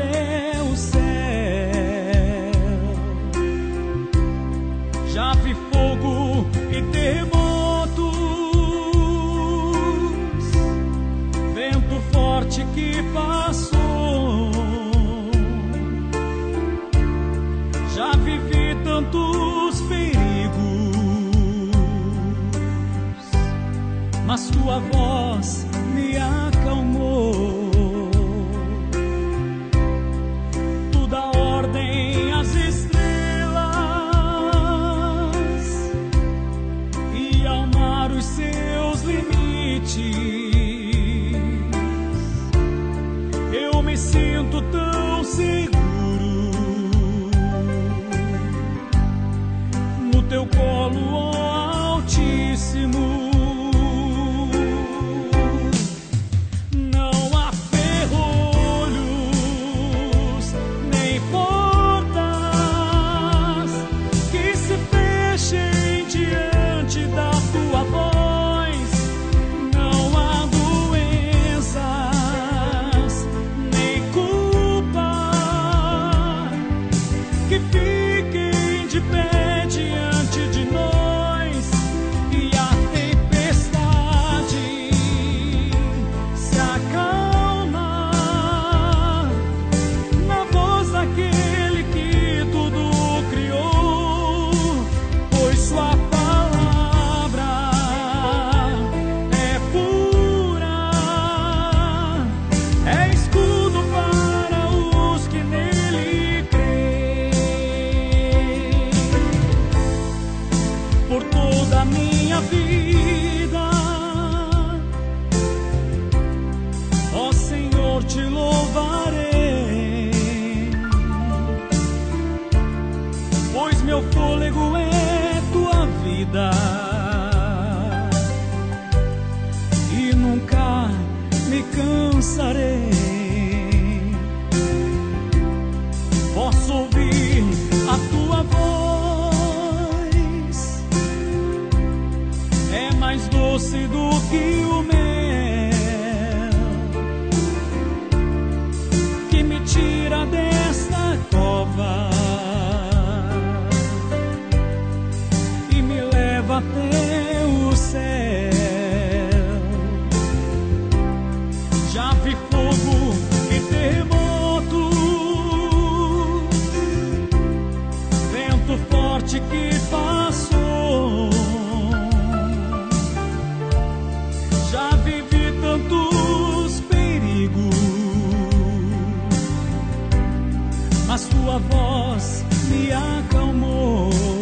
até o céu. Já vi fogo e terremotos, vento forte que passou. Já vivi tantos perigos, mas tua voz me acalmou. teu colo, ó Altíssimo. Posso ouvir a tua voz, é mais doce do que o mel que me tira desta cova e me leva até. mas tua voz me acalmou.